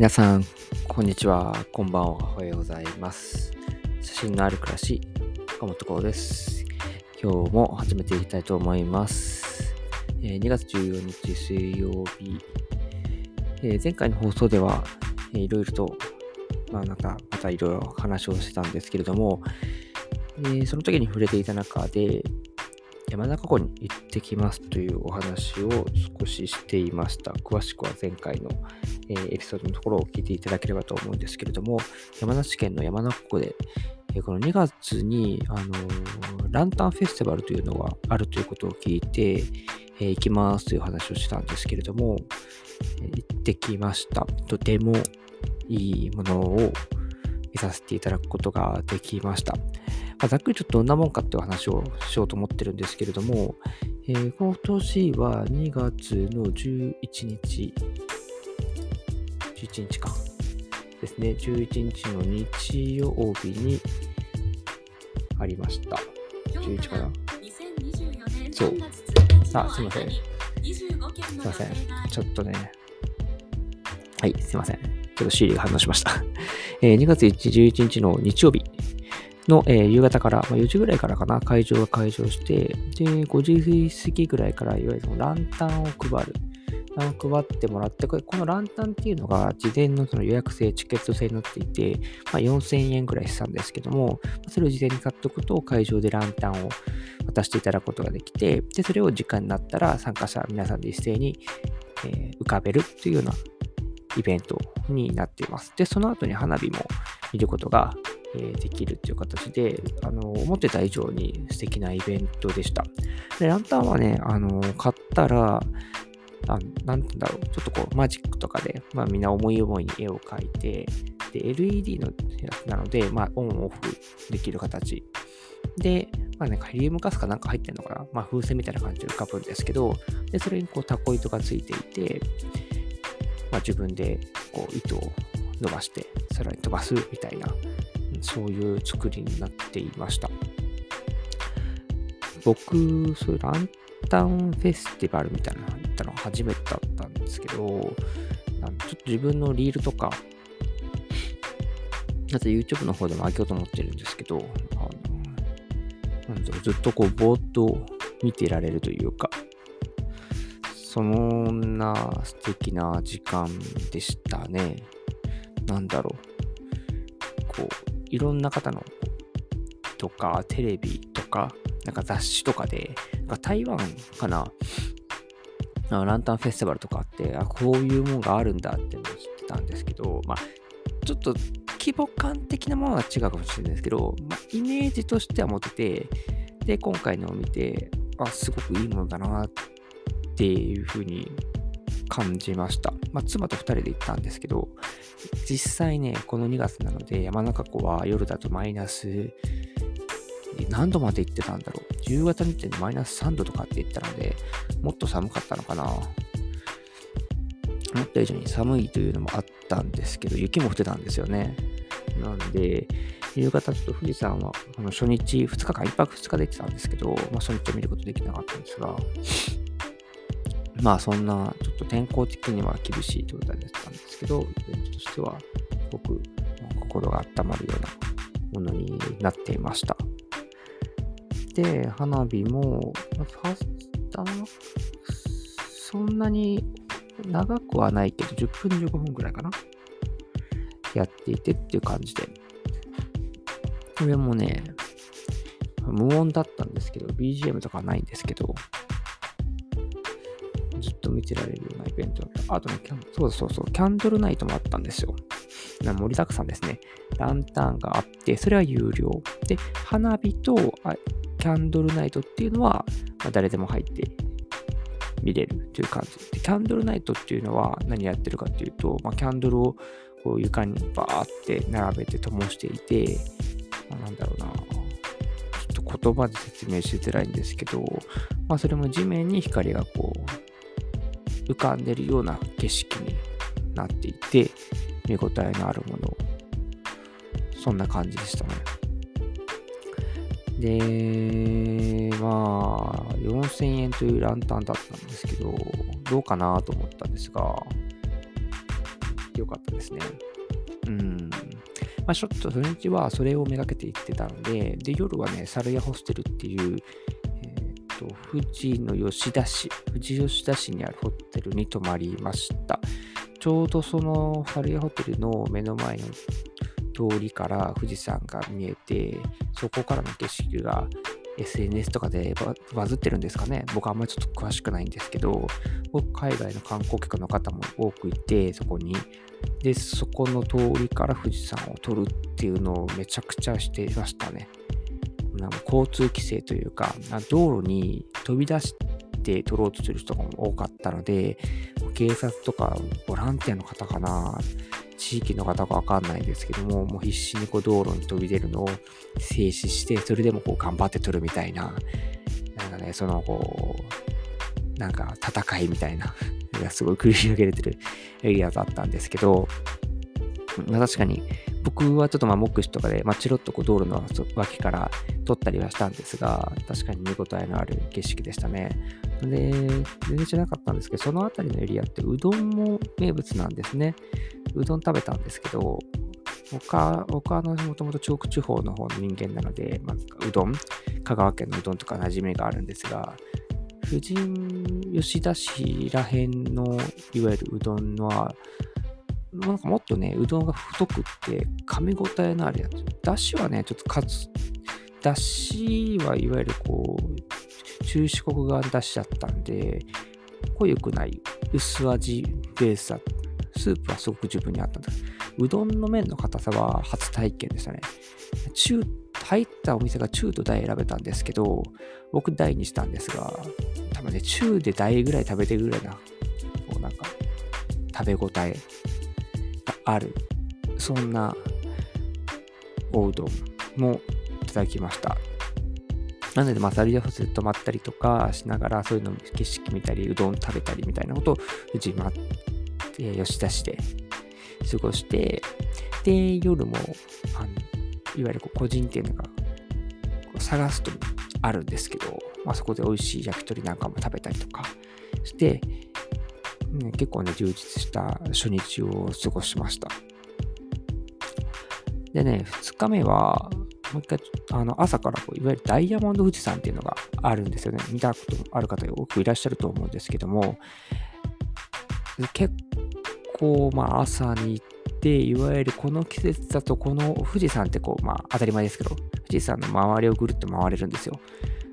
皆さん、こんにちは。こんばんは。おはようございます。写真のある暮らし、岡本幸です。今日も始めていきたいと思います。え2月14日水曜日、え前回の放送では、えーいろいろと、まあなんか、またいろいろ話をしてたんですけれども、えその時に触れていた中で、山中湖に行ってきますというお話を少ししていました。詳しくは前回の、えーエピソードのところを聞いていただければと思うんですけれども、山梨県の山中湖で、えーこの2月に、あのーランタンフェスティバルというのがあるということを聞いて、え行きますという話をしたんですけれども、え行ってきました。とてもいいものを見させていただくことができました。まあ、ざっくりちょっとどんなもんかっていう話をしようと思ってるんですけれども、えー今年は2月の11日、11日か。ですね。11日の日曜日にありました。11かなそうあすいませんすすいません。ちょっとね。はい、すいません。ちょっと Siri が反応しました。えー2月11日の日曜日の、えー夕方から、まあ、4時ぐらいからかな、会場が開場して、で、5時過ぎぐらいから、いわゆるそのランタンを配る。ラン配ってもらって、これこのランタンっていうのが事前のその予約制、チケット制になっていて、まあ、4000円ぐらいしたんですけども、それを事前に買っておくと会場でランタンを渡していただくことができて、で、それを時間になったら参加者皆さんで一斉に、えー浮かべるというようなイベントになっています。で、その後に花火も見ることが、えーできるという形で、あの、思ってた以上に素敵なイベントでした。で、ランタンはね、あの、買ったら、あなんてうんだろう、ちょっとこう、マジックとかで、まあみんな思い思いに絵を描いて、で、LED のやつなので、まあオンオフできる形。で、まあね、ヘリウムガスかなんか入ってるのかなまあ風船みたいな感じで浮かぶんですけど、で、それにこうタコ糸がついていて、まあ自分でこう糸を伸ばして、さらに飛ばすみたいな、そういう作りになっていました。僕、そういうランタンフェスティバルみたいなの行ったのが初めてだったんですけど、ちょっと自分のリールとか、あと YouTube の方でも上げようと思ってるんですけど、あのずっとこう、ぼーっと見てられるというか、そんな素敵な時間でしたね。なんだろう。こう、いろんな方のとか、テレビとか、なんか雑誌とかで、なんか台湾かな、ランタンフェスティバルとかあって、あ、こういうもんがあるんだっての知ってたんですけど、まあ、ちょっと規模感的なものは違うかもしれないですけど、まあ、イメージとしては持ってて、で、今回のを見て、あ、すごくいいものだなっていうふうに感じました。まあ、妻と2人で行ったんですけど、実際ね、この2月なので、山中湖は夜だとマイナス、何度まで行ってたんだろう？夕方にってマイナス3度とかって言ったので、もっと寒かったのかな？思った以上に寒いというのもあったんですけど、雪も降ってたんですよね。なんで、夕方ちょっと富士山はあの初日、2日間、1泊2日で行ってたんですけど、まあ、初日は見ることできなかったんですが、まあそんな、ちょっと天候的には厳しい状態だったんですけど、イベントとしては、すごく心が温まるようなものになっていました。で、花火も、ファースターそんなに長くはないけど、10分15分くらいかな。やっていてっていう感じで。これもね、無音だったんですけど、BGM とかはないんですけど、ずっと見てられるようなイベント。あとね、キャンそうそうそう、キャンドルナイトもあったんですよ。な盛りだくさんですね。ランタンがあって、それは有料。で、花火とあキャンドルナイトっていうのは、まあ誰でも入って見れるという感じで。キャンドルナイトっていうのは何やってるかっていうと、まあ、キャンドルをこう床にバーって並べて灯していて、まあ、なんだろうな、ちょっと言葉で説明しづらいんですけど、まあ、それも地面に光がこう浮かんでるような景色になっていて、見応えのあるもの。そんな感じでしたね。で、まあ、4000円というランタンだったんですけど、どうかなと思ったんですが、良かったですね。うん。まあ、ちょっと初日はそれをめがけて行ってたんで、で、夜はね、サルヤホステルっていう、と、富士の吉田市、富士吉田市にあるホテルに泊まりました。ちょうどそのサルヤホテルの目の前の通りから富士山が見えて、そこからの景色が SNS とかでバズってるんですかね。僕あんまりちょっと詳しくないんですけど、僕海外の観光客の方も多くいて、そこに。で、そこの通りから富士山を撮るっていうのをめちゃくちゃしていましたね。交通規制というか、道路に飛び出して撮ろうとする人が多かったので、警察とかボランティアの方かな、地域の方かわかんないですけども、もう必死にこう道路に飛び出るのを静止して、それでもこう頑張って撮るみたいな、なんかね、そのこう、なんか戦いみたいな、すごい繰り広げれてるエリアだったんですけど、まあ、確かに僕はちょっとまあ目視とかで、まあ、チロッとこう道路の脇から撮ったりはしたんですが、確かに見応えのある景色でしたね。で、全然知らなかったんですけど、その辺りのエリアってうどんも名物なんですね。うどん食べたんですけど、他、僕はもともと中国地方の方の人間なので、まずうどん、香川県のうどんとか馴染みがあるんですが、富士吉田市らへんのいわゆるうどんは、なんかもっとね、うどんが太くって噛み応えのあるやつ。だしはね、ちょっとかつ、だしはいわゆるこう、中四国側のだしだったんで、濃ゆくない薄味ベースだった。スープはすごく自分にあったんだ。うどんの麺の硬さは初体験でしたね。中、入ったお店が中と大選べたんですけど、僕大にしたんですが、多分ね、中で大ぐらい食べてるぐらいな、こうなんか、食べ応えある、そんなおうどんもいただきました。なので、まあ、サリアホスで泊まったりとかしながら、そういうの景色見たり、うどん食べたりみたいなことを、うち、ま、え吉田市で過ごして、で、夜も、あのいわゆるこう個人店が探すとあるんですけど、まあ、そこで美味しい焼き鳥なんかも食べたりとかして、ね、結構ね、充実した初日を過ごしました。でね、2日目は、もう一回、あの朝からこういわゆるダイヤモンド富士山っていうのがあるんですよね。見たことある方多くいらっしゃると思うんですけども、結構、まあ、朝に行って、いわゆるこの季節だと、この富士山ってこう、まあ、当たり前ですけど、富士山の周りをぐるっと回れるんですよ。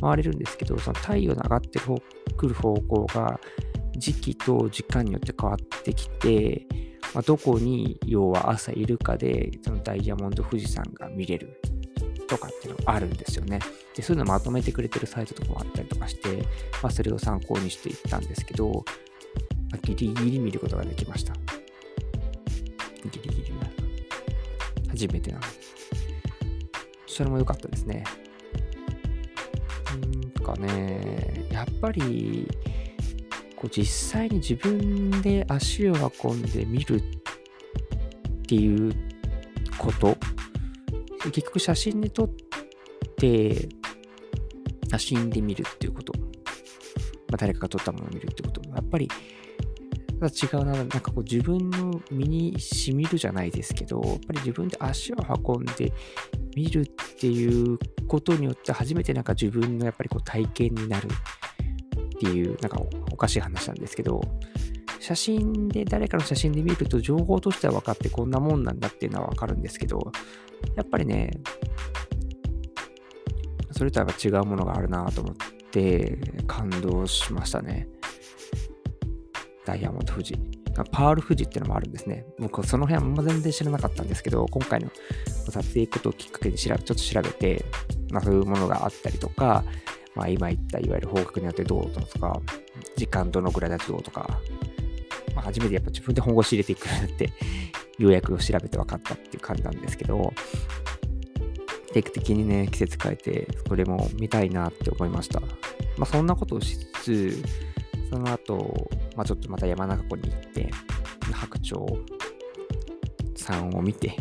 回れるんですけど、その太陽の上がってる方来る方向が、時期と時間によって変わってきて、まあ、どこに要は朝いるかで、そのダイヤモンド富士山が見れるとかっていうのがあるんですよね。で、そういうのまとめてくれてるサイトとかもあったりとかして、まあ、それを参考にしていったんですけど、まあ、ギリギリ見ることができました。ギリギリ初めてなの。それも良かったですね。うんかね、やっぱり、こう実際に自分で足を運んで見るっていうこと。結局写真に撮って写真で見るっていうこと、まあ、誰かが撮ったものを見るってこと。やっぱり違うな。なんかこう自分の身に染みるじゃないですけど、やっぱり自分で足を運んで見るっていうことによって初めてなんか自分のやっぱりこう体験になる。っていう、なんかおかしい話なんですけど、写真で、誰かの写真で見ると情報としては分かってこんなもんなんだっていうのは分かるんですけど、やっぱりね、それとは違うものがあるなと思って感動しましたね。ダイヤモンド富士。パール富士っていうのもあるんですね。僕その辺は全然知らなかったんですけど、今回の撮影行くことをきっかけにちょっと調べて、まあそういうものがあったりとか、まあ今言ったいわゆる方角によってどうとか、時間どのぐらいだとどうとか、まあ初めてやっぱ自分で本腰入れていくなって、ようやく調べて分かったっていう感じなんですけど、定期的にね、季節変えて、それも見たいなって思いました。まあそんなことをしつつ、その後、まあ、ちょっとまた山中湖に行って、白鳥さんを見て、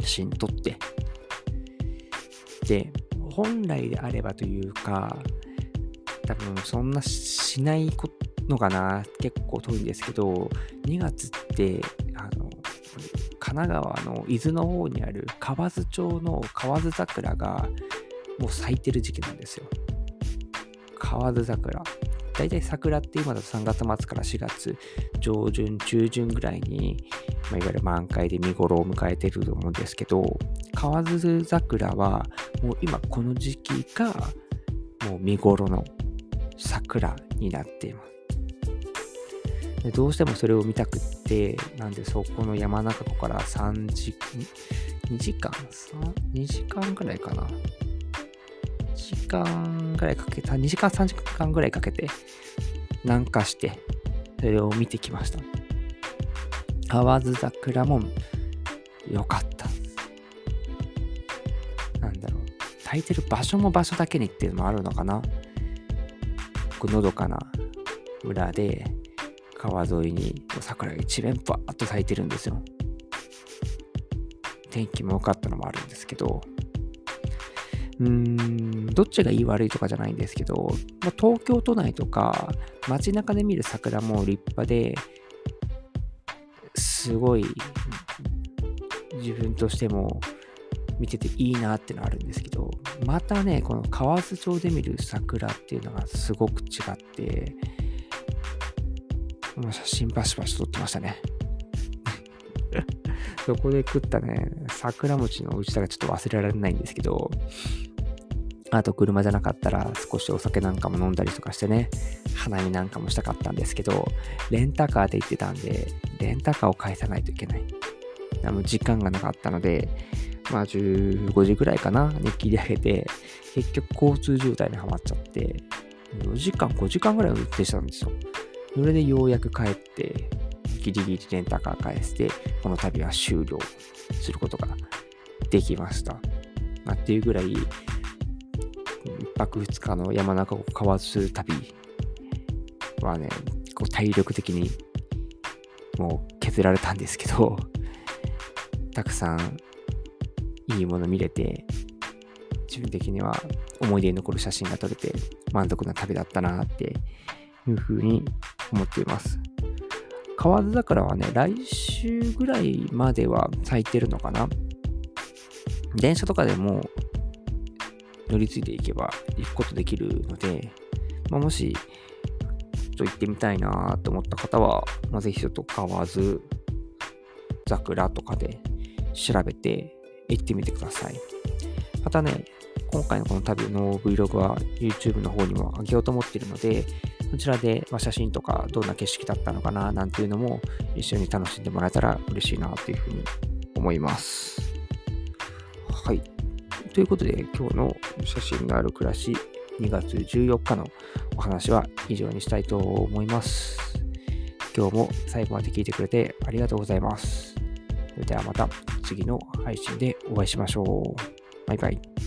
写真撮って、で、本来であればというか、多分そんなしないのかな、結構遠いんですけど、2月って、あの神奈川の伊豆の方にある河津町の河津桜がもう咲いてる時期なんですよ。河津桜。だいたい桜って今だと3月末から4月上旬、中旬ぐらいに、まあ、いわゆる満開で見頃を迎えてると思うんですけど、河津桜はもう今この時期がもう見頃の桜になっています。でどうしてもそれを見たくって、なんでそこの山中湖から3時、2時間 ?2 時間ぐらいかな。1時間ぐらいかけた、2時間3時間ぐらいかけて南下して、それを見てきました。河津桜も良かった。なんだろう。咲いてる場所も場所だけにっていうのもあるのかな。のどかな村で、川沿いに桜が一面バーッと咲いてるんですよ。天気も良かったのもあるんですけど、うーん、どっちがいい悪いとかじゃないんですけど、まあ、東京都内とか街中で見る桜も立派で、すごい自分としても見てていいなってのあるんですけど、またね、この河津町で見る桜っていうのがすごく違って、もう写真バシバシ撮ってましたね。そこで食ったね、桜餅の内田がちょっと忘れられないんですけど、あと車じゃなかったら少しお酒なんかも飲んだりとかしてね、花見なんかもしたかったんですけど、レンタカーで行ってたんで、レンタカーを返さないといけない。も時間がなかったので、まあ15時ぐらいかな、に切り上げて、結局交通渋滞にはまっちゃって、4時間、5時間ぐらい運転したんですよ。それでようやく帰って、ギリギリレンタカー返して、この旅は終了することができました。まあ、っていうぐらい、泊2日の山中湖河津旅はね、こう体力的にもう削られたんですけど、たくさんいいもの見れて、自分的には思い出に残る写真が撮れて満足な旅だったなっていうふうに思っています。河津桜はね、来週ぐらいまでは咲いてるのかな電車とかでも乗り継いでいけば行くことできるので、まあ、もし、ちょっと行ってみたいなと思った方は、まあ、ぜひちょっと河津桜とかで調べて行ってみてください。またね、今回のこの旅の Vlog は YouTube の方にも上げようと思っているので、そちらで写真とかどんな景色だったのかななんていうのも一緒に楽しんでもらえたら嬉しいなというふうに思います。はい。ということで今日の写真がある暮らし2月14日のお話は以上にしたいと思います。今日も最後まで聞いてくれてありがとうございます。それではまた次の配信でお会いしましょう。バイバイ。